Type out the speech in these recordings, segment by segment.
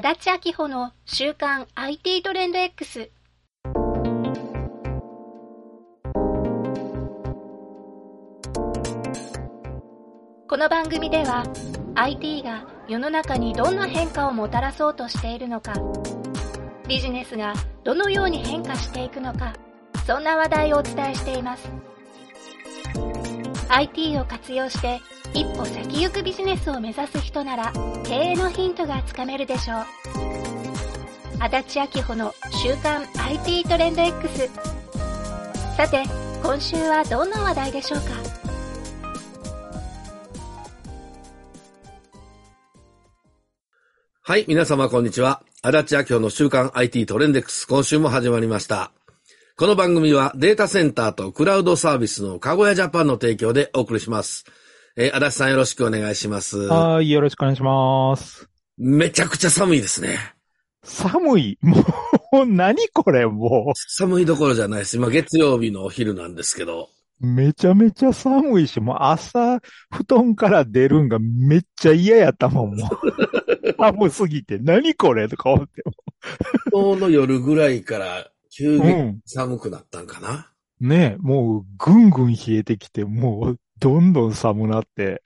足立明穂の週刊 IT トレンド X。この番組では IT が世の中にどんな変化をもたらそうとしているのか、ビジネスがどのように変化していくのか、そんな話題をお伝えしています。IT を活用して一歩先行くビジネスを目指す人なら経営のヒントがつかめるでしょう。足立明穂の週刊 IT トレンド X。さて、今週はどんな話題でしょうか？はい、皆様こんにちは。足立明夫の週刊 IT トレンデックス、今週も始まりました。この番組はデータセンターとクラウドサービスのかごやジャパンの提供でお送りします。えー足立さんよろしくお願いします。はい、よろしくお願いします。めちゃくちゃ寒いですね。寒い？もう、何これ、も寒いどころじゃないです。今月曜日のお昼なんですけど。う。めちゃめちゃ寒いし、もう朝、布団から出るんがめっちゃ嫌やったもん、もう。寒すぎて、何これ？とか思って。今日の夜ぐらいから急うにん。寒くなったんかな。ねえ、もう、ぐんぐん冷えてきて、もう、どんどん寒なって。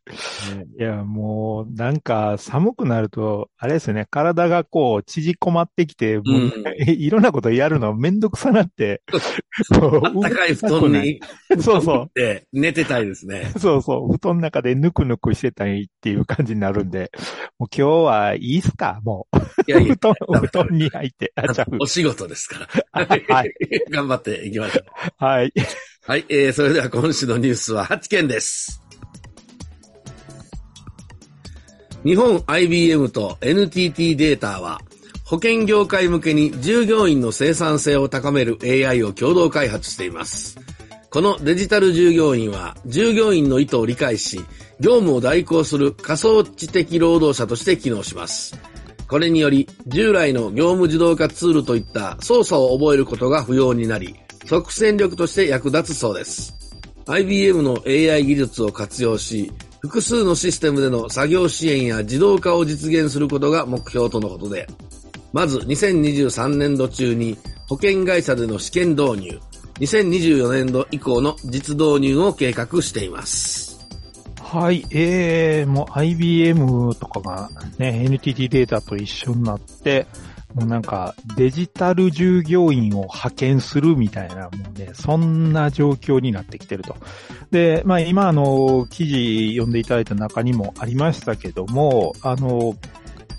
いや、もう、なんか、寒くなると、あれですよね、体がこう、縮こまってきて、いろんなことやるのめんどくさなって、も うあったかい布団にそうそう。で寝てたいですね。そうそう。布団の中でぬくぬくしてたいっていう感じになるんで、もう今日はいいっすか？もう。いやいや 布、団、布団に入って。あ、ちゃうお仕事ですから。はい。頑張っていきましょう。はい。はい、えー、それでは今週のニュースは8件です。日本 IBM と NTT データは、保険業界向けに従業員の生産性を高める AI を共同開発しています。このデジタル従業員は、従業員の意図を理解し、業務を代行する仮想知的労働者として機能します。これにより、従来の業務自動化ツールといった操作を覚えることが不要になり、即戦力として役立つそうです。IBM の AI 技術を活用し、複数のシステムでの作業支援や自動化を実現することが目標とのことで、まず2023年度中に保険会社での試験導入、2024年度以降の実導入を計画しています。はい。えー、もう IBM とかがね、NTT データと一緒になって、もうなんかデジタル従業員を派遣するみたいな、もうね、そんな状況になってきてると。で、まあ今あの、記事読んでいただいた中にもありましたけども、あの、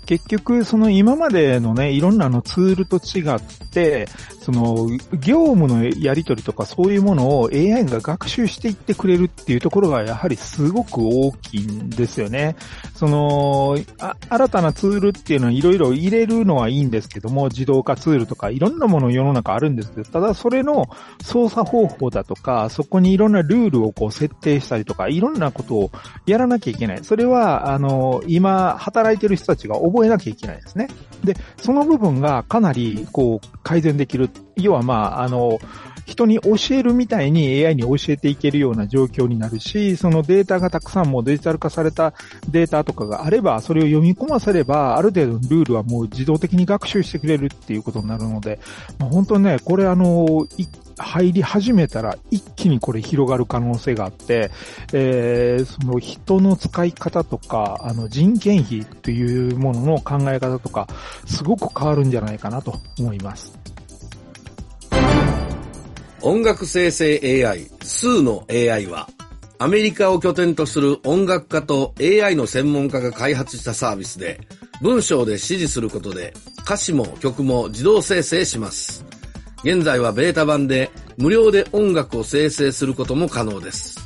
結局、その今までのね、いろんなのツールと違って、その業務のやり取りとかそういうものを AI が学習していってくれるっていうところがやはりすごく大きいんですよね。その、新たなツールっていうのはいろいろ入れるのはいいんですけども、自動化ツールとかいろんなもの世の中あるんですけど、ただそれの操作方法だとか、そこにいろんなルールをこう設定したりとか、いろんなことをやらなきゃいけない。それは、あの、今働いてる人たちが覚覚えなきゃいけないですね。で、その部分がかなりこう改善できる。要はまあ、あの、人に教えるみたいに AI に教えていけるような状況になるし、そのデータがたくさんもうデジタル化されたデータとかがあれば、それを読み込ませれば、ある程度のルールはもう自動的に学習してくれるっていうことになるので、まあ、本当にね、これあの、い入り始めたら一気にこれ広がる可能性があって、えー、その人の使い方とか、あの人件費というものの考え方とか、すごく変わるんじゃないかなと思います。音楽生成 AI、スーの AI は、アメリカを拠点とする音楽家と AI の専門家が開発したサービスで、文章で指示することで歌詞も曲も自動生成します。現在はベータ版で無料で音楽を生成することも可能です。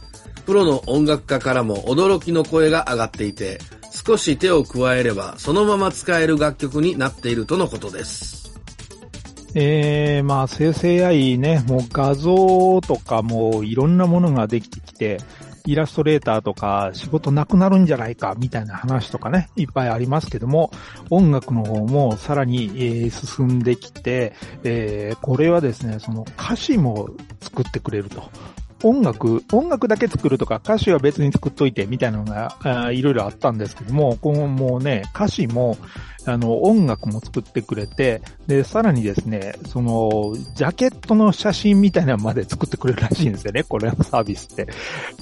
プロの音楽家からも驚きの声が上がっていて、少し手を加えればそのまま使える楽曲になっているとのことです。えー、まあ生成 AI ね、もう画像とかもいろんなものができてきて、イラストレーターとか仕事なくなるんじゃないかみたいな話とかね、いっぱいありますけども、音楽の方もさらに、えー進んできて、えーこれはですね、その歌詞も作ってくれると。音楽、音楽だけ作るとか歌詞は別に作っといてみたいなのが、いろいろあったんですけども、このもうね、歌詞も、あの、音楽も作ってくれて、で、さらにですね、その、ジャケットの写真みたいなのまで作ってくれるらしいんですよね、これのサービスって。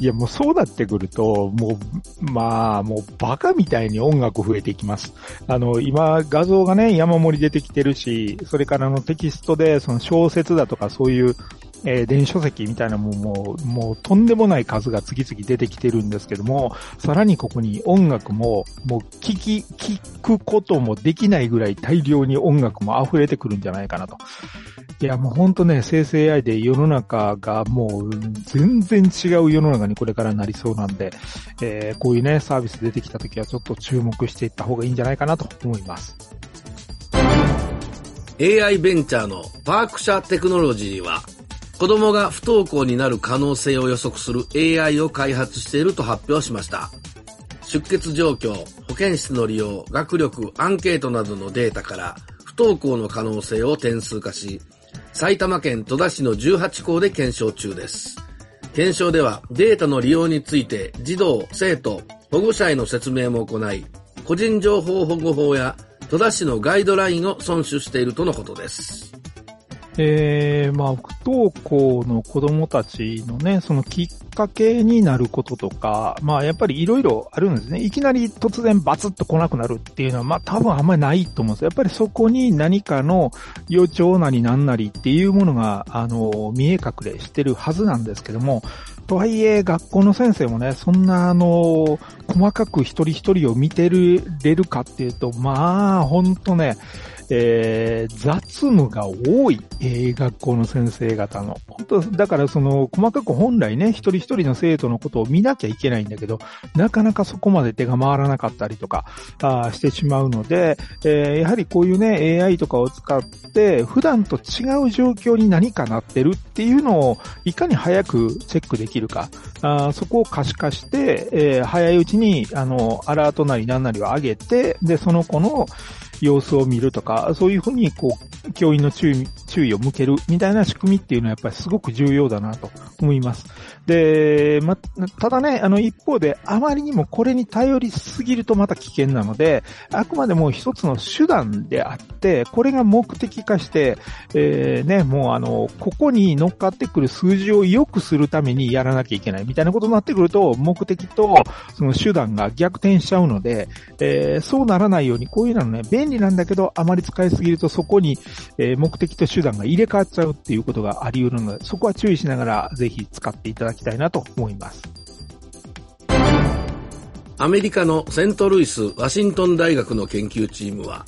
いや、もうそうなってくると、もう、まあ、もうバカみたいに音楽増えていきます。あの、今、画像がね、山盛り出てきてるし、それからのテキストで、その小説だとかそういうえー、電子書籍みたいなもんも、もうとんでもない数が次々出てきてるんですけども、さらにここに音楽も、もう聞き、聞くこともできないぐらい大量に音楽も溢れてくるんじゃないかなと。いや、もうほんとね、生成 AI で世の中がもう全然違う世の中にこれからなりそうなんで、えー、こういうね、サービス出てきた時はちょっと注目していった方がいいんじゃないかなと思います。AI ベンチャーのパーク社テクノロジーは子供が不登校になる可能性を予測する AI を開発していると発表しました。出血状況、保健室の利用、学力、アンケートなどのデータから不登校の可能性を点数化し、埼玉県戸田市の18校で検証中です。検証ではデータの利用について児童、生徒、保護者への説明も行い、個人情報保護法や戸田市のガイドラインを遵守しているとのことです。えー、まあ、不登校の子供たちのね、そのきっかけになることとか、まあ、やっぱりいろいろあるんですね。いきなり突然バツッと来なくなるっていうのは、まあ、多分あんまりないと思うんですやっぱりそこに何かの予兆なりなんなりっていうものが、あの、見え隠れしてるはずなんですけども、とはいえ、学校の先生もね、そんな、あの、細かく一人一人を見てれるかっていうと、まあ、ほんとね、えー、雑務が多い、えー、学校の先生方の。本当だからその、細かく本来ね、一人一人の生徒のことを見なきゃいけないんだけど、なかなかそこまで手が回らなかったりとか、あしてしまうので、えー、やはりこういうね、AI とかを使って、普段と違う状況に何かなってるっていうのを、いかに早くチェックできるか、あそこを可視化して、えー、早いうちに、あの、アラートなり何なりを上げて、で、その子の、様子を見るとか、そういうふうに、こう、教員の注意、注意を向けるみたいな仕組みっていうのはやっぱりすごく重要だなと思います。で、ま、ただね、あの一方であまりにもこれに頼りすぎるとまた危険なので、あくまでも一つの手段であって、これが目的化して、えー、ね、もうあの、ここに乗っかってくる数字を良くするためにやらなきゃいけないみたいなことになってくると、目的とその手段が逆転しちゃうので、えー、そうならないように、こういうのね、便利なんだけど、あまり使いすぎるとそこに、え、目的と手段が入れ替わっちゃうっていうことがあり得るので、そこは注意しながらぜひ使っていただきたいなと思います。アメリカのセントルイス・ワシントン大学の研究チームは、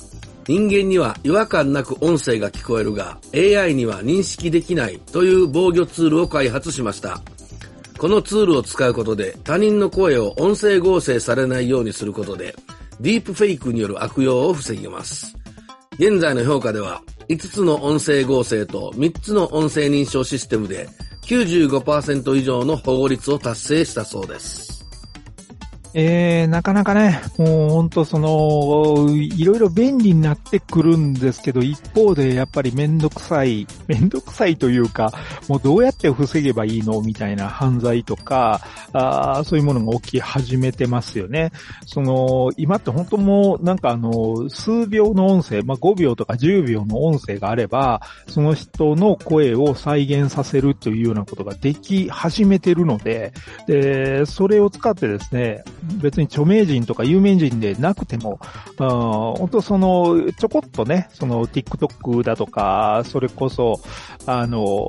人間には違和感なく音声が聞こえるが、AI には認識できないという防御ツールを開発しました。このツールを使うことで他人の声を音声合成されないようにすることで、ディープフェイクによる悪用を防げます。現在の評価では、5つの音声合成と3つの音声認証システムで95%以上の保護率を達成したそうです。えー、なかなかね、もう本当その、いろいろ便利になってくるんですけど、一方でやっぱりめんどくさい、めんどくさいというか、もうどうやって防げばいいのみたいな犯罪とか、あそういうものが起き始めてますよね。その、今って本当もうなんかあの、数秒の音声、まあ、5秒とか10秒の音声があれば、その人の声を再現させるというようなことができ始めてるので、で、それを使ってですね、別に著名人とか有名人でなくても、本当その、ちょこっとね、その TikTok だとか、それこそ、あの、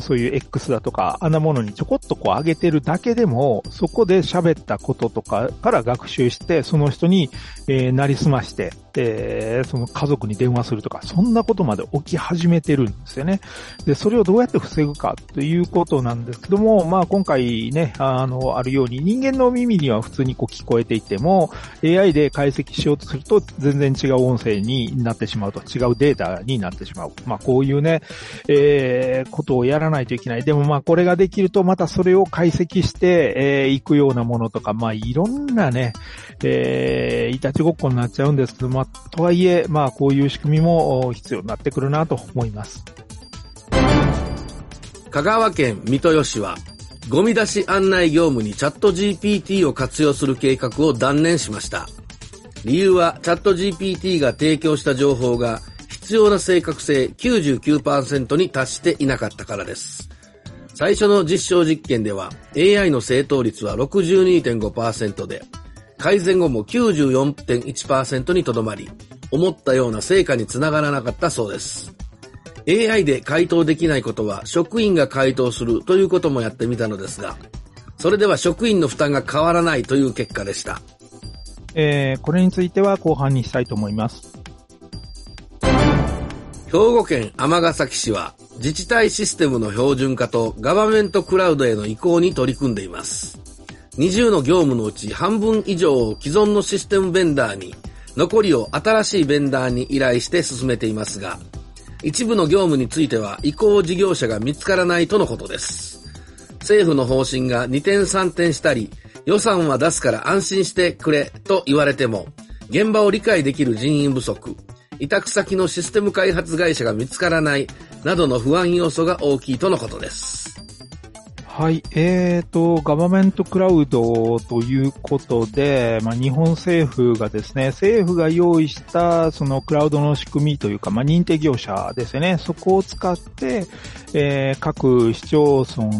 そういう X だとか、あんなものにちょこっとこう上げてるだけでも、そこで喋ったこととかから学習して、その人に、えー、なりすまして、えー、その家族に電話するとか、そんなことまで起き始めてるんですよね。で、それをどうやって防ぐかということなんですけども、まあ今回ね、あの、あるように人間の耳には普通にこう聞こえていても、AI で解析しようとすると全然違う音声になってしまうと、違うデータになってしまう。まあこういうね、えー、ことをやらないといけない。でもまあこれができるとまたそれを解析して、えー、いくようなものとか、まあいろんなね、えー、いたちごっこになっちゃうんですけど、まあとはいえ、まあ、こういう仕組みも必要になってくるなと思います。香川県三豊市は、ゴミ出し案内業務にチャット GPT を活用する計画を断念しました。理由はチャット GPT が提供した情報が必要な正確性99%に達していなかったからです。最初の実証実験では AI の正答率は62.5%で、改善後も94.1%にとどまり、思ったような成果につながらなかったそうです。AI で回答できないことは職員が回答するということもやってみたのですが、それでは職員の負担が変わらないという結果でした。えー、これについては後半にしたいと思います。兵庫県尼崎市は自治体システムの標準化とガバメントクラウドへの移行に取り組んでいます。20の業務のうち半分以上を既存のシステムベンダーに、残りを新しいベンダーに依頼して進めていますが、一部の業務については移行事業者が見つからないとのことです。政府の方針が2点3点したり、予算は出すから安心してくれと言われても、現場を理解できる人員不足、委託先のシステム開発会社が見つからないなどの不安要素が大きいとのことです。はい。えーと、ガバメントクラウドということで、まあ、日本政府がですね、政府が用意したそのクラウドの仕組みというか、まあ、認定業者ですよね。そこを使って、えー、各市町村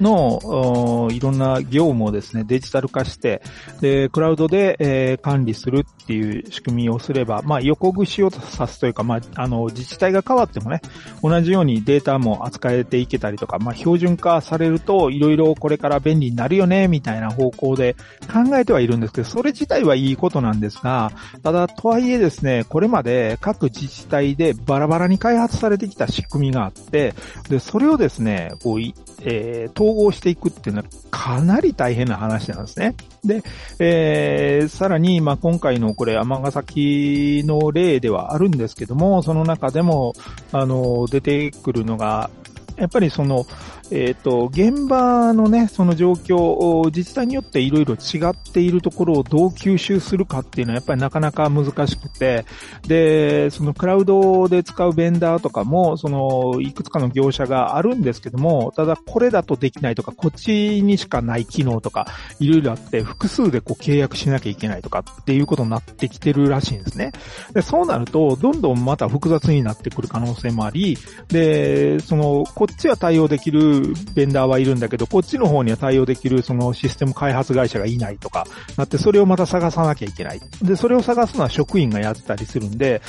のいろんな業務をですね、デジタル化して、で、クラウドで、えー、管理するっていう仕組みをすれば、まあ、横串を刺すというか、まあ、あの、自治体が変わってもね、同じようにデータも扱えていけたりとか、まあ、標準化されると、いろいろこれから便利になるよね、みたいな方向で考えてはいるんですけど、それ自体はいいことなんですが、ただ、とはいえですね、これまで各自治体でバラバラに開発されてきた仕組みがあって、で、それをですね、こう、えー、統合していくっていうのはかなり大変な話なんですね。で、えー、さらに、まあ、今回のこれ、尼崎の例ではあるんですけども、その中でも、あの、出てくるのが、やっぱりその、えっ、ー、と、現場のね、その状況、自治体によっていろいろ違っているところをどう吸収するかっていうのはやっぱりなかなか難しくて、で、そのクラウドで使うベンダーとかも、その、いくつかの業者があるんですけども、ただこれだとできないとか、こっちにしかない機能とか、いろいろあって、複数でこう契約しなきゃいけないとかっていうことになってきてるらしいんですね。で、そうなると、どんどんまた複雑になってくる可能性もあり、で、その、こっちは対応できるベンダーはいるんだけど、こっちの方には対応できるそのシステム開発会社がいないとか、なってそれをまた探さなきゃいけない。で、それを探すのは職員がやってたりするんで、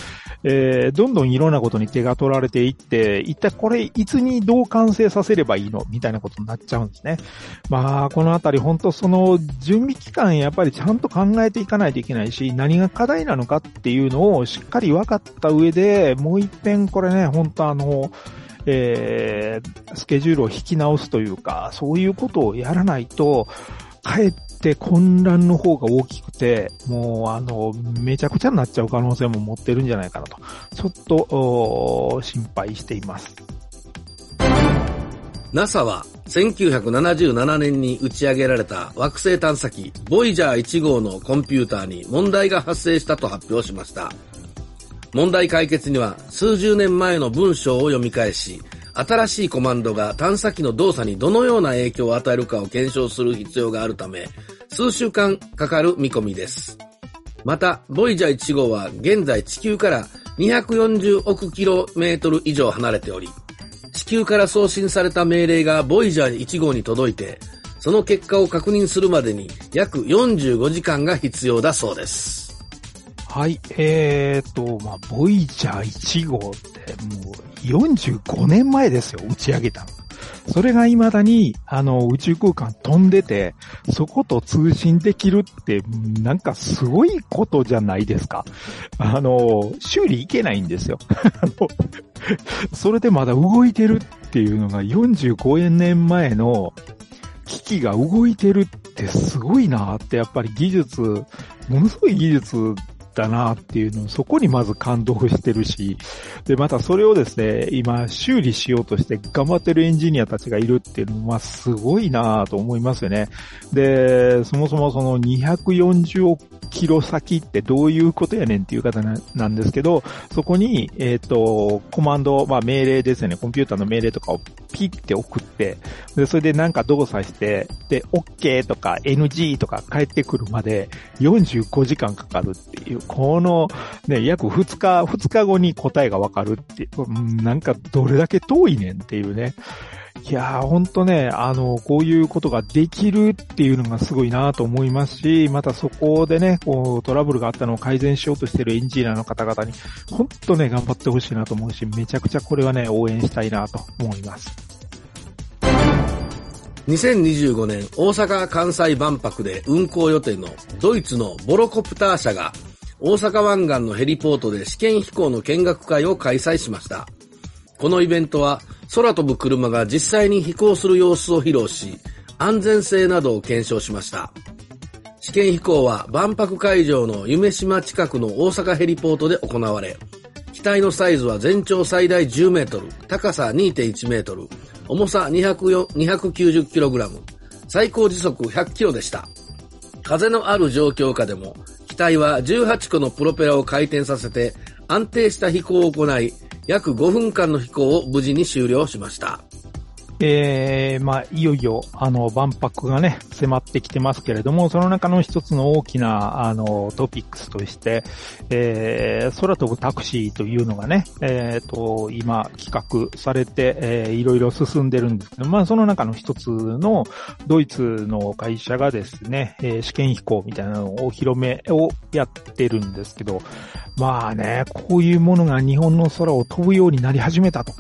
えー、どんどんいろんなことに手が取られていって、一体これいつにどう完成させればいいの？みたいなことになっちゃうんですね。まあ、このあたり本当その準備期間やっぱりちゃんと考えていかないといけないし、何が課題なのかっていうのをしっかり分かった上で、もう一遍これね、本当あの、えー、スケジュールを引き直すというか、そういうことをやらないと、かえって混乱の方が大きくて、もうあの、めちゃくちゃになっちゃう可能性も持ってるんじゃないかなと、ちょっと、心配しています。NASA は1977年に打ち上げられた惑星探査機ボイジャー1号のコンピューターに問題が発生したと発表しました。問題解決には数十年前の文章を読み返し、新しいコマンドが探査機の動作にどのような影響を与えるかを検証する必要があるため、数週間かかる見込みです。また、ボイジャー1号は現在地球から240億キロメートル以上離れており、地球から送信された命令がボイジャー1号に届いて、その結果を確認するまでに約45時間が必要だそうです。はい、えーと、まあ、ボイジャー1号ってもう45年前ですよ、打ち上げたの。それが未だに、あの、宇宙空間飛んでて、そこと通信できるって、なんかすごいことじゃないですか。あの、修理いけないんですよ。それでまだ動いてるっていうのが45年前の機器が動いてるってすごいなって、やっぱり技術、ものすごい技術だなっていうのを、そこにまず感動してるし、で、またそれをですね、今修理しようとして頑張ってるエンジニアたちがいるっていうのは、すごいなと思いますよね。で、そもそもその240億キロ先ってどういうことやねんっていう方なんですけど、そこに、えっ、ー、と、コマンド、まあ命令ですよね、コンピューターの命令とかをピッて送って、で、それでなんか動作して、で、OK とか NG とか返ってくるまで45時間かかるっていう、このね、約2日、2日後に答えがわかるっていう、なんかどれだけ遠いねんっていうね。いやー、ほんとね、あの、こういうことができるっていうのがすごいなと思いますし、またそこでね、こう、トラブルがあったのを改善しようとしてるエンジニアの方々に、ほんとね、頑張ってほしいなと思うし、めちゃくちゃこれはね、応援したいなと思います。2025年大阪・関西万博で運航予定のドイツのボロコプター社が大阪湾岸のヘリポートで試験飛行の見学会を開催しました。このイベントは空飛ぶ車が実際に飛行する様子を披露し、安全性などを検証しました。試験飛行は万博会場の夢島近くの大阪ヘリポートで行われ、機体のサイズは全長最大10メートル、高さ2.1メートル、重さ290キログラム、最高時速100キロでした。風のある状況下でも、機体は18個のプロペラを回転させて安定した飛行を行い、約5分間の飛行を無事に終了しました。えー、まあ、いよいよ、あの、万博がね、迫ってきてますけれども、その中の一つの大きな、あの、トピックスとして、えー、空飛ぶタクシーというのがね、えーと、今、企画されて、えー、いろいろ進んでるんですけど、まあ、その中の一つの、ドイツの会社がですね、えー試験飛行みたいなのをお披露目をやってるんですけど、まあね、こういうものが日本の空を飛ぶようになり始めたと。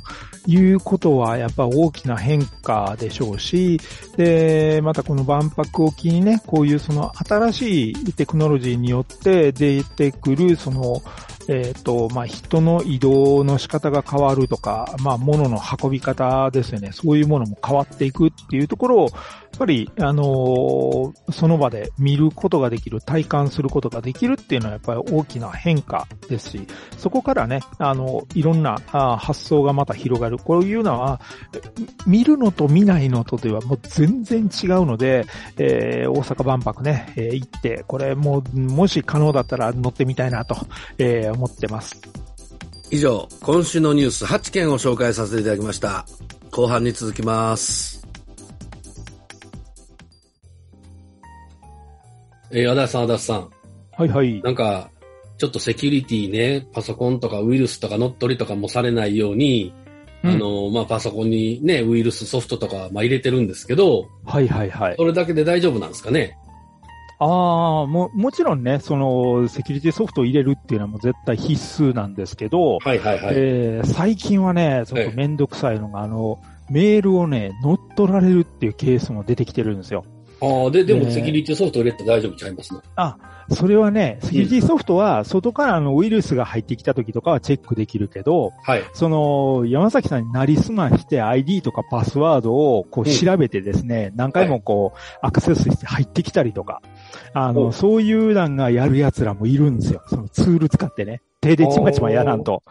いうことは、やっぱ大きな変化でしょうし、で、またこの万博を機にね、こういうその新しいテクノロジーによって出てくる、その、えっ、と、まあ、人の移動の仕方が変わるとか、まあ、物の運び方ですよね。そういうものも変わっていくっていうところを、やっぱり、あのーその場で見ることができる、体感することができるっていうのはやっぱり大きな変化ですし、そこからね、あの、いろんなあ発想がまた広がる。こういうのは、見るのと見ないのとではもう全然違うので、えー大阪万博ね、えー行って、これもう、もし可能だったら乗ってみたいなと、えー思ってます。以上、今週のニュース8件を紹介させていただきました。後半に続きます。えー、足立さん、足立さん。はいはい。なんか、ちょっとセキュリティね、パソコンとかウイルスとか乗っ取りとかもされないように、うんあの、まあ、パソコンにね、ウイルスソフトとか、まあ、入れてるんですけど、はいはいはい。それだけで大丈夫なんですかね？ああ、も、もちろんね、その、セキュリティソフトを入れるっていうのはもう絶対必須なんですけど、はいはいはい。えー最近はね、ちょっとめんどくさいのが、あの、メールをね、乗っ取られるっていうケースも出てきてるんですよ。ああ、で、でもねセキュリティソフト入れて大丈夫ちゃいますね。それはね、セキュリティソフトは外からのウイルスが入ってきた時とかはチェックできるけど、はい。その、山崎さんになりすまして ID とかパスワードをこううん調べてですね、何回もこうアクセスして入ってきたりとか、あおの、そういうなんがやる奴らもいるんですよ。そのツール使ってね。手でちまちまやらんと。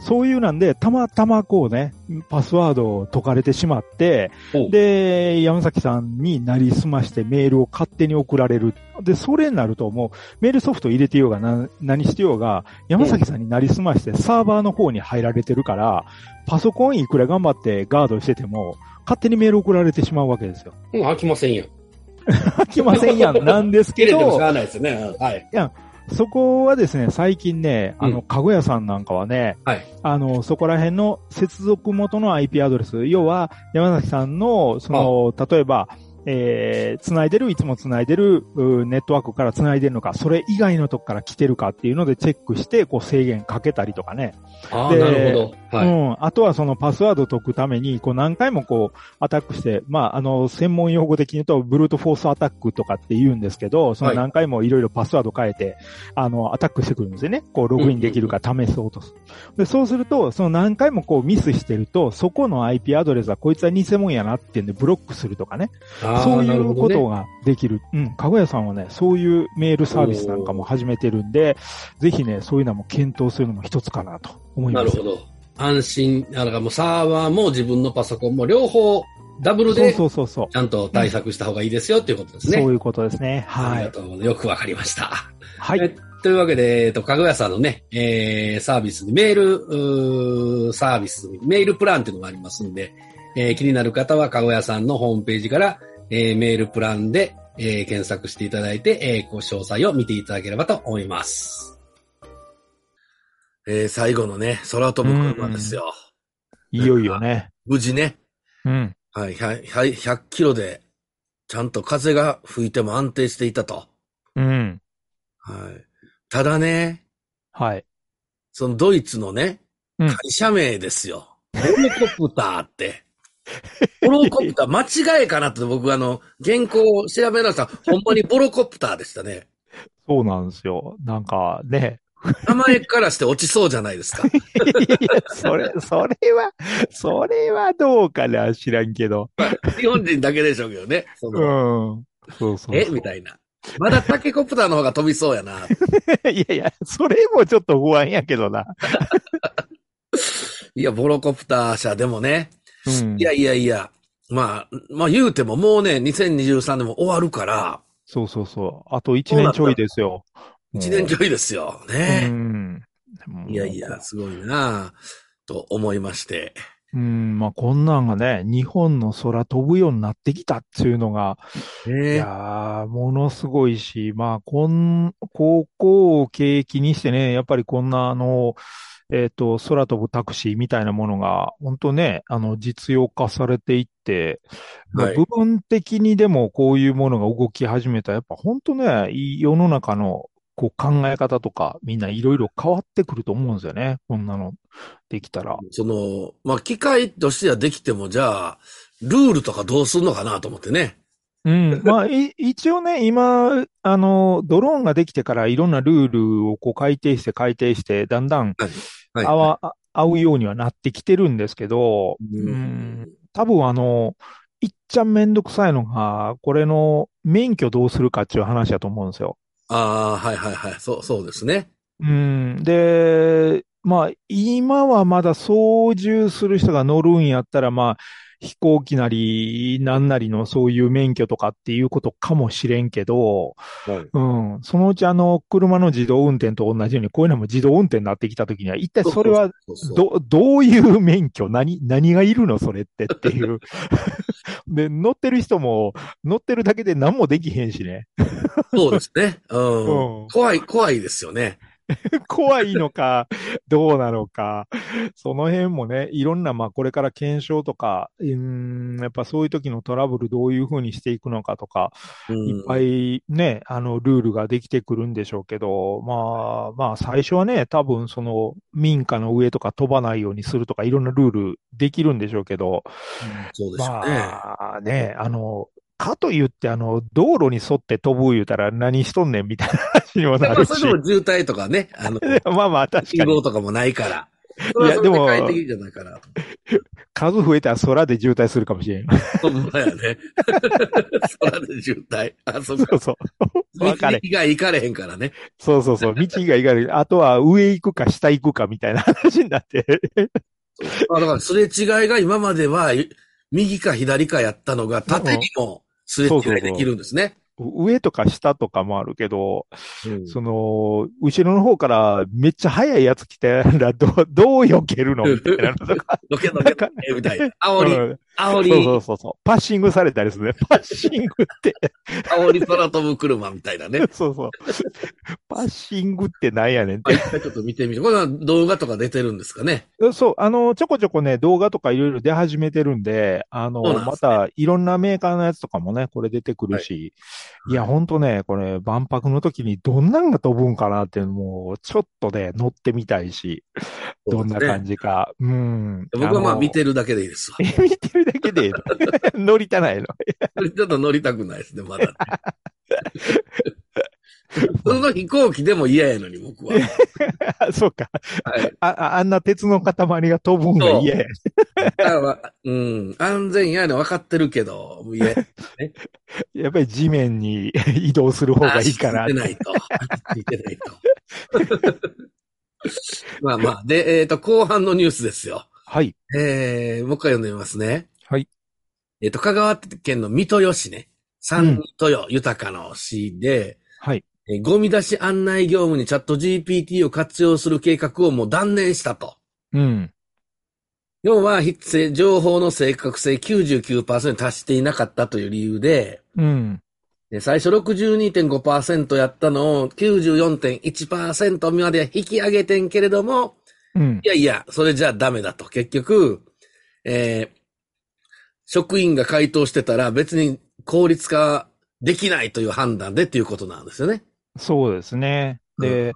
そういうなんで、たまたまこうね、パスワードを解かれてしまって、で、山崎さんになりすましてメールを勝手に送られる。で、それになるともう、メールソフト入れてようがな何してようが、山崎さんになりすましてサーバーの方に入られてるから、パソコンいくら頑張ってガードしてても、勝手にメール送られてしまうわけですよ。うん、飽きませんよ。飽きませんやん、なんですけど入れてもし、ゃあないですよね。はい。そこはですね、最近ね、あうの、かごやさんなんかはね、はい。あの、そこら辺の接続元の IP アドレス、要は山崎さんの、その、例えば、えー、繋いでる、いつも繋いでる、うネットワークから繋いでるのか、それ以外のとこから来てるかっていうのでチェックして、こう制限かけたりとかね。ああ、でなるほど。はい。うん。あとはそのパスワードを解くために、こう何回もこうアタックして、まあ、あの、専門用語的に言うと、ブルートフォースアタックとかって言うんですけど、その何回もいろいろパスワード変えて、あの、アタックしてくるんですよね。こう、ログインできるか試そうとする。で、そうすると、その何回もこうミスしてると、そこの IP アドレスはこいつは偽物やなってんでブロックするとかね。ああ、そういうことができる。うん。かごやさんはね、そういうメールサービスなんかも始めてるんで、ぜひね、そういうのも検討するのも一つかなと思います。なるほど。安心、だからもうサーバーも自分のパソコンも両方ダブルでそうそうそう。ちゃんと対策した方がいいですよっていうことですね。そういうことですね。あはい。りがとう。よくわかりました。はい。えというわけで、えっと、かぐやさんのね、えー、サービスに、メール、うーサービスに、メールプランっていうのがありますんで、えー気になる方は、かごやさんのホームページから、えーメールプランで、えー検索していただいて、えーご詳細を見ていただければと思います。えー最後のね、空飛ぶ車ですよ。いよいよね。無事ね、うん。はい、100, 100キロで、ちゃんと風が吹いても安定していたと。うん。はい。ただね、はい。そのドイツのね、うん会社名ですよ。ボロコプターって。ボロコプター、間違いかなって僕あの、原稿を調べました。ほんまにボロコプターでしたね。そうなんですよ。なんかね。名前からして落ちそうじゃないですか。それ、それは、それはどうかな知らんけど。日本人だけでしょうけどね。そのうん。そうそうそう。え？みたいな。まだタケコプターの方が飛びそうやな。いやいや、それもちょっと不安やけどな。いや、ボロコプター社でもね。うん。いやいやいや。まあ、まあ言うてももうね、2023年も終わるから、そうそうそう。あと一年ちょいですよ。1年ちょいですよ。うね。ん。いやいや、すごいなと思いまして。うん、まあこんなんがね、日本の空飛ぶようになってきたっていうのが、いねやー、ものすごいし、まあ、こん、高校を契機にしてね、やっぱりこんなあの、えっと、空飛ぶタクシーみたいなものが、本当ね、あの、実用化されていって、まあはい部分的にでもこういうものが動き始めたら、やっぱ本当ね、いい世の中のこう考え方とか、みんないろいろ変わってくると思うんですよね。こんなのできたら。その、まあ機械としてはできても、じゃあ、ルールとかどうするのかなと思ってね。うん。まあ、い 一応ね、今、あの、ドローンができてからいろんなルールをこう改定して改定して、だんだんはい。合わ、あ合うようにはなってきてるんですけど、ううんん、多分あの、いっちゃんめんどくさいのが、これの免許どうするかっていう話だと思うんですよ。ああ、はいはいはい。そう、そうですね。うん。で、まあ、今はまだ操縦する人が乗るんやったら、まあ、飛行機なり、なんなりのそういう免許とかっていうことかもしれんけど、はい。うん。そのうちあの、車の自動運転と同じように、こういうのも自動運転になってきたときには、一体それは、ど、どういう免許？何、何がいるのそれってっていう。で、乗ってる人も、乗ってるだけで何もできへんしね。そうですね。うん。うん怖い、怖いですよね。怖いのか、どうなのか。その辺もね、いろんな、まあ、これから検証とか、うん、やっぱそういう時のトラブルどういうふうにしていくのかとか、うんいっぱいね、あの、ルールができてくるんでしょうけど、まあ、まあ、最初はね、多分その、民家の上とか飛ばないようにするとか、いろんなルールできるんでしょうけど、そうですよね。まあ、ね、あの、かと言って、あの、道路に沿って飛ぶ言うたら何しとんねんみたいな話にもなるしまあそれで。も渋滞とかね、あの、まあまあ、確か信に。号とかもないから。いやでも。数増えたら空で渋滞するかもしれん。ほんまやね。空で渋滞。あ、そ。そうそう。道分かれ。が行かれへんからね。そうそうそう。道がいかれる。あとは上行くか下行くかみたいな話になって。あだから、すれ違いが今までは、右か左かやったのが、縦にもすれ違いできるんですね。上とか下とかもあるけど、うんその、後ろの方からめっちゃ速いやつ来たら、どう、どう避けるの？みたいなのとか。どけどけどけ、みたいな。煽り、うん煽り、そうそうそうそう。パッシングされたりするね。パッシングって。煽り空飛ぶ車みたいなね。そうそう。パッシングってなんやねんって。一回ちょっと見てみて。これは動画とか出てるんですかね。そう、あの、ちょこちょこね、動画とかいろいろ出始めてるんで、あの、そうなんでますたいろんなメーカーのやつとかもね、これ出てくるし、はいい、や、ほんとね、これ、万博の時にどんなんが飛ぶんかなっていうのも、ちょっとね、乗ってみたいし、どんな感じ。じか。うん。僕はまあの見てるだけでいいですわ。見てるだけでいいの乗りたないの。ちょっと乗りたくないですね、まだね。その飛行機でも嫌やのに、僕は。そうか。はい。あ、ああんな鉄の塊が飛ぶんが嫌や。うん、安全やの分かってるけど、いや、やっぱり地面に移動する方がいいかな足ついてないと。足ついてないと。まあまあ、で、えっ、と、後半のニュースですよ。はい。えー、もう一回読んでみますね。はい。えっ、と、香川県の三豊市ね。三豊豊かの市で、はい。えゴミ出し案内業務にチャット GPT を活用する計画をもう断念したと。うん。要は、情報の正確性99%に達していなかったという理由で、うん。で最初62.5%やったのを94.1%まで引き上げてんけれども、うんい。やいや、それじゃダメだと。結局、えー職員が回答してたら別に効率化できないという判断でっていうことなんですよね。そうですね。で、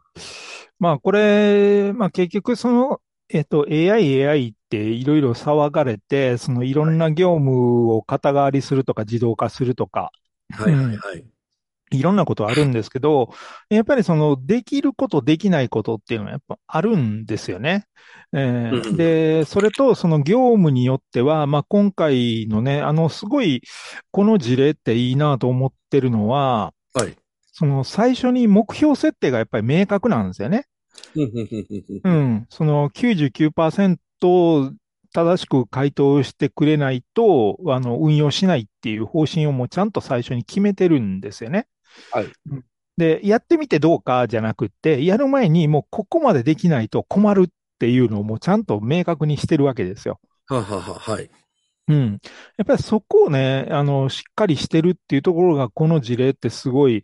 まあこれ、まあ結局その、えっと、AI、AI っていろいろ騒がれて、そのいろんな業務を肩代わりするとか自動化するとか、はいはいはい。いろんなことあるんですけど、やっぱりその、できること、できないことっていうのはやっぱあるんですよね。えーうんで、それとその業務によっては、まあ、今回のね、あの、すごい、この事例っていいなと思ってるのは、はい。その最初に目標設定がやっぱり明確なんですよね。うん。その99%正しく回答してくれないと、あの、運用しないっていう方針をもうちゃんと最初に決めてるんですよね。はいうん。で、やってみてどうかじゃなくって、やる前にもうここまでできないと困るっていうのをもうちゃんと明確にしてるわけですよ。ははははい。うん。やっぱりそこをね、あの、しっかりしてるっていうところが、この事例ってすごい、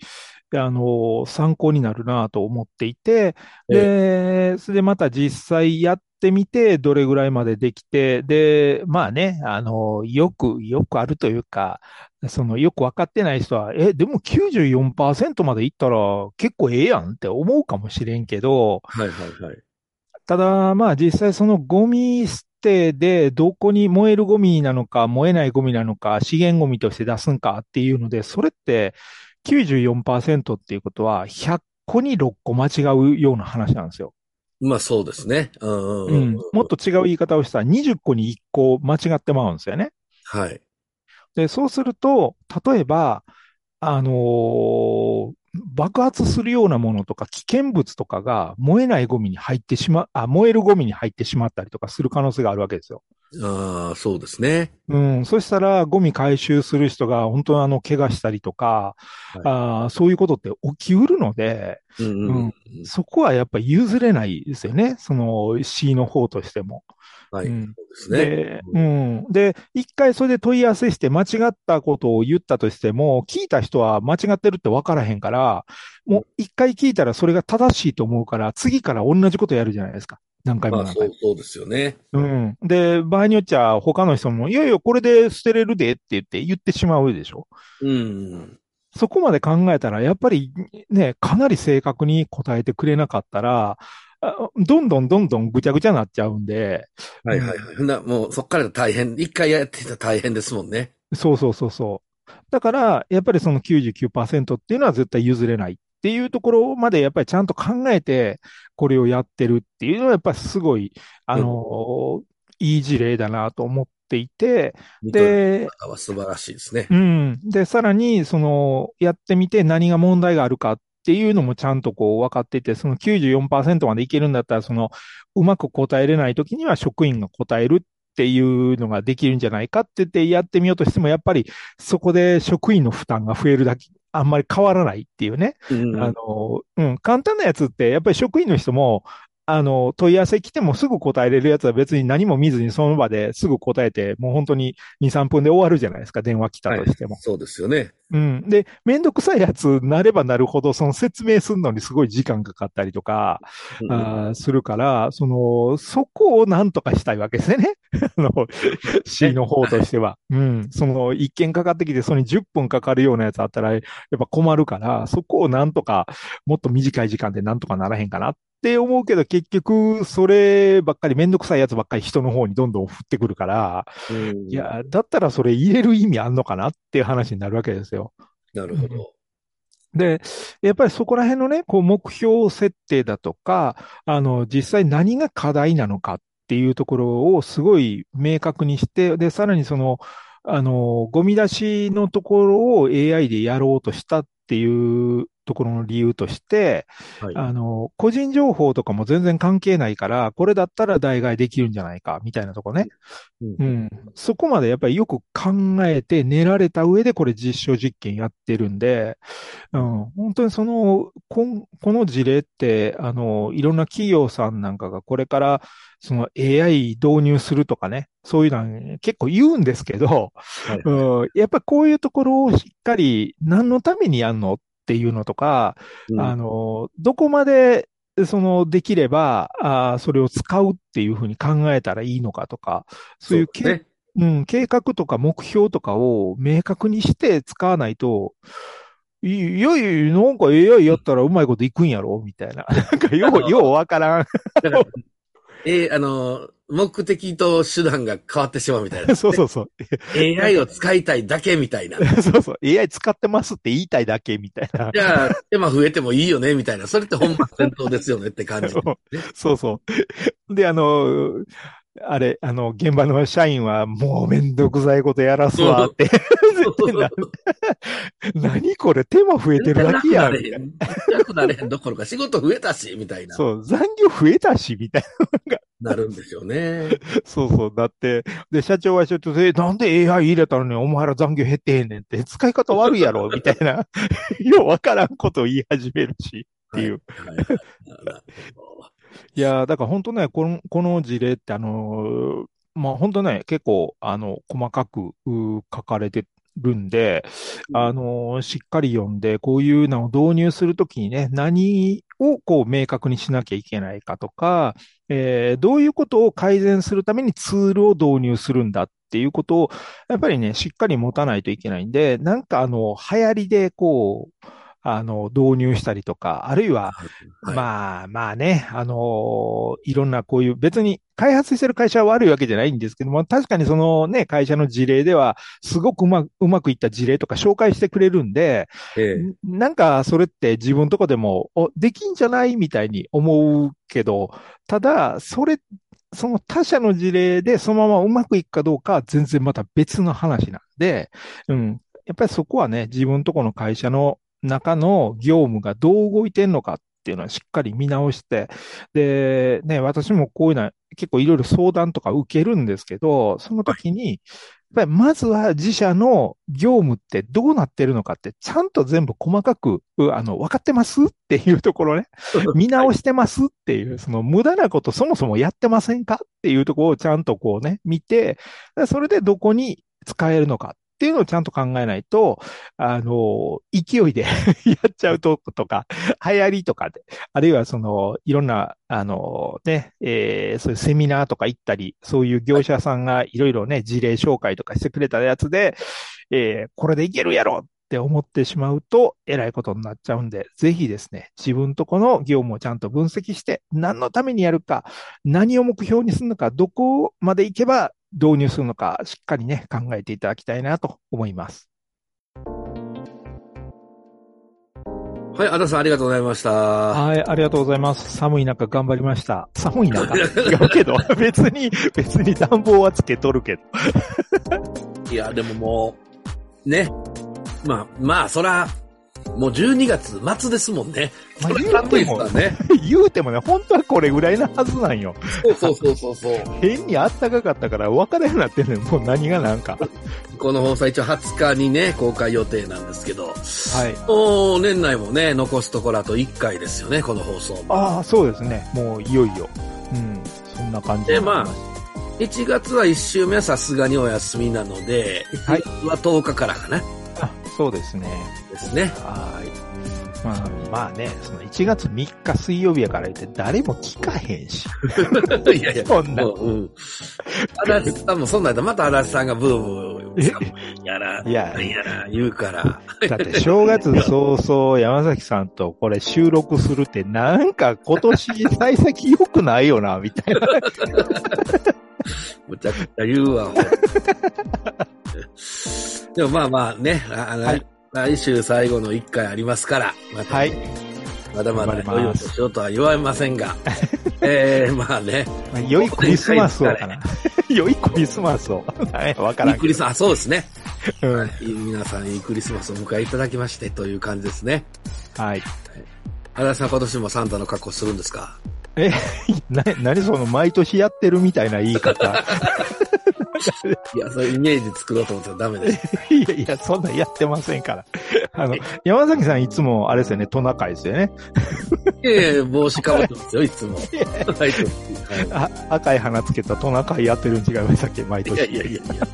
あの、参考になるなと思っていて、で、それでまた実際やってみて、どれぐらいまでできて、で、まあね、あの、よく、よくあるというか、その、よくわかってない人は、え、でも94%までいったら結構ええやんって思うかもしれんけど、はいはいはい。ただ、まあ実際そのゴミ捨てでどこに燃えるゴミなのか燃えないゴミなのか資源ゴミとして出すんかっていうので、それって94%っていうことは100個に6個間違うような話なんですよ。まあそうですね。うんうん。もっと違う言い方をしたら20個に1個間違ってまうんですよね。はい。で、そうすると、例えば、あのー爆発するようなものとか危険物とかが燃えないゴミに入ってしま、あ、燃えるゴミに入ってしまったりとかする可能性があるわけですよ。ああ、そうですね。うん。そしたら、ゴミ回収する人が本当にあの、怪我したりとか、はいあーそういうことって起きうるので、うんうんううんん。そこはやっぱり譲れないですよね。その C の方としても。はい。うんそうですね。で、うん。で、一回それで問い合わせして間違ったことを言ったとしても、聞いた人は間違ってるって分からへんから、もう一回聞いたらそれが正しいと思うから、次から同じことやるじゃないですか。何回もまあ何回も。そうそうですよね。うん。で、場合によっちゃ他の人も、いやいや、これで捨てれるでって言って言ってしまうでしょ？うん。そこまで考えたら、やっぱりね、かなり正確に答えてくれなかったら、あどんどんどんどんぐちゃぐちゃになっちゃうんで、はいはいはい。なもうそっからが大変。一回やってたら大変ですもんね。そうそうそうそう。だから、やっぱりその99%っていうのは絶対譲れないっていうところまでやっぱりちゃんと考えて、これをやってるっていうのはやっぱりすごい、あの、いい事例だなと思っていて、で、素晴らしいですねう。ん。で、さらに、その、やってみて何が問題があるかっていうのもちゃんとこう分かっていて、その94%までいけるんだったら、その、うまく答えれないときには職員が答えるっていうのができるんじゃないかって言ってやってみようとしても、やっぱりそこで職員の負担が増えるだけ、あんまり変わらないっていうね。うんあの、うん、簡単なやつって、やっぱり職員の人も、あの、問い合わせ来てもすぐ答えれるやつは別に何も見ずにその場ですぐ答えて、もう本当に2、3分で終わるじゃないですか、電話来たとしても。そうですよね。うん。で、めんどくさいやつなればなるほど、その説明するのにすごい時間かかったりとか、うんあーするから、その、そこをなんとかしたいわけですよね。あの、C の方としては。うん。その、一件かかってきて、それに10分かかるようなやつあったら、やっぱ困るから、そこをなんとか、もっと短い時間でなんとかならへんかなって思うけど、結局、そればっかりめんどくさいやつばっかり人の方にどんどん振ってくるから、うんいや、だったらそれ入れる意味あんのかなっていう話になるわけですよ。なるほど。で、やっぱりそこら辺のね、こう目標設定だとか、あの、実際何が課題なのかっていうところをすごい明確にして、で、さらにその、あの、ゴミ出しのところを AI でやろうとしたっていうところの理由として、はい。あの、個人情報とかも全然関係ないから、これだったら代替できるんじゃないか、みたいなとこね。うんうん。そこまでやっぱりよく考えて練られた上でこれ実証実験やってるんで、うん。本当にその、こんこの事例って、あの、いろんな企業さんなんかがこれから、その AI 導入するとかね、そういうのは結構言うんですけど、はいうん、やっぱこういうところをしっかり何のためにやんのっていうのとか、うんあの、どこまで、その、できれば、あーそれを使うっていうふうに考えたらいいのかとか、そういうけ、ですね。うん、計画とか目標とかを明確にして使わないと、いいやいや、なんか AI やったらうまいこといくんやろみたいな。なんかよう、ようわからん。だから、えーあの、目的と手段が変わってしまうみたいな。そうそうそう。AI を使いたいだけみたいな。そうそう。AI 使ってますって言いたいだけみたいな。じゃあ、手間増えてもいいよねみたいな。それって本末転倒ですよねって感じ。そうそう。で、あの、あれ、あの、現場の社員は、もうめんどくさいことやらすわって。な 何これ手間増えてるだけやん。みたいなれへんどころか仕事増えたし、みたいな。そう、残業増えたし、みたいなるんですよね。な。そうそう。だって、で、社長は社長で、なんで AI 入れたのにお前ら残業減ってへんねんって、使い方悪いやろ、みたいな。ようわからんことを言い始めるし。っていうはい。やー、だから本当ね、この、この事例ってあのーまあ本当ね、結構、あの、細かく、書かれてるんで、あのーしっかり読んで、こういうのを導入するときにね、何をこう明確にしなきゃいけないかとか、えーどういうことを改善するためにツールを導入するんだっていうことを、やっぱりね、しっかり持たないといけないんで、なんかあの、流行りでこう、あの、導入したりとか、あるいは、はい。まあまあね、あのーいろんなこういう、別に開発してる会社は悪いわけじゃないんですけども、確かにそのね、会社の事例では、すごくうまく、うまくいった事例とか紹介してくれるんで、ええ。んなんかそれって自分とこでも、お、できんじゃないみたいに思うけど、ただ、それ、その他社の事例でそのままうまくいくかどうかは全然また別の話なんで、うん。やっぱりそこはね、自分とこの会社の中の業務がどう動いてんのかっていうのはしっかり見直して、で、ね、私もこういうのは結構いろいろ相談とか受けるんですけど、その時に、やっぱりまずは自社の業務ってどうなってるのかってちゃんと全部細かく、うあの、分かってますっていうところね、見直してますっていう、その無駄なことそもそもやってませんかっていうところをちゃんとこうね、見て、でそれでどこに使えるのかっていうのをちゃんと考えないと、あの、勢いで やっちゃうととか、流行りとかで、あるいはその、いろんな、あの、ね、えーそういうセミナーとか行ったり、そういう業者さんがいろいろね、事例紹介とかしてくれたやつで、えーこれでいけるやろって思ってしまうと、えらいことになっちゃうんで、ぜひですね、自分とこの業務をちゃんと分析して、何のためにやるか、何を目標にするのか、どこまで行けば導入するのか、しっかりね、考えていただきたいなと思います。はい、アダさんありがとうございました。はい、ありがとうございます。寒い中頑張りました。寒い中？違うけど、別に、別に暖房はつけとるけど。いや、でももう、ね。まあ、まあ、そら、もう12月末ですもんね。まあそれ寒いですからね。言うてもね、本当はこれぐらいなはずなんよ。そうそうそうそうそう。変にあったかかったから分からんようになってんのよ。もう何がなんか。この放送は一応20日にね、公開予定なんですけど、はい。もう年内もね、残すところあと1回ですよね、この放送も。ああ、そうですね。もういよいよ。うん。そんな感じでまあになりま1月は1週目はさすがにお休みなので、はい1月は10日からかな。そうですね。ですね。はい。まあ、まあね、その1月3日水曜日やから言って誰も聞かへんし。いやいや、そんなもう、うん。足立さんもそんなんやったらまた足立さんがブーブー、やら、いややら言うから。だって正月早々山崎さんとこれ収録するってなんか今年幸先良くないよな、みたいな。むちゃくちゃ言うわ。でもまあまあね、あはい来週最後の1回ありますから、また、はい。まだまだ良いお年をとは言われませんが、えー、まあね、まあ良いクリスマスをかな。良いクリスマスを。はい、わからんけいいクリスマス、あ、そうですね。ど。うん。皆さんいいクリスマスをお迎えいただきましてという感じですね。はい。足立さん今年もサンタの格好するんですかえ、な、なにその毎年やってるみたいな言い方。いや、そういうイメージ作ろうと思ったらダメです。いやいや、そんなんやってませんから。あの、山崎さんいつもあれですよね、トナカイですよね。いやいや、帽子かぶってますよ、いつも。赤い花つけたトナカイやってるん違いましたっけ、毎年。いやいやいやいや。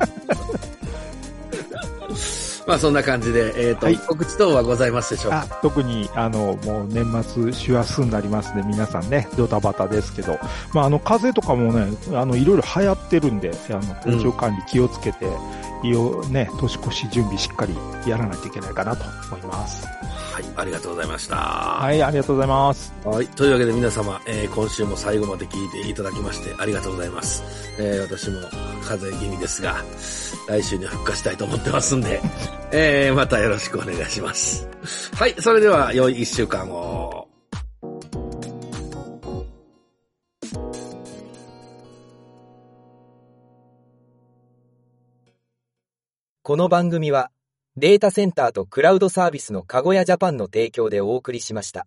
まあそんな感じで、えっ、と、はい告知等はございますでしょうか？あ特に、あの、もう年末、師走になりますね。皆さんね、ドタバタですけど。まあ、あの、風邪とかもね、あの、いろいろ流行ってるんで、あの、体調管理気をつけて、いよ、ね、年越し準備しっかりやらないといけないかなと思います。はい、ありがとうございました。はい、ありがとうございます。はい。というわけで皆様、えー今週も最後まで聞いていただきましてありがとうございます。えー私も風邪気味ですが、来週に復活したいと思ってますんで、えーまたよろしくお願いします。はい。それでは、良い一週間を。この番組はデータセンターとクラウドサービスのかごやジャパンの提供でお送りしました。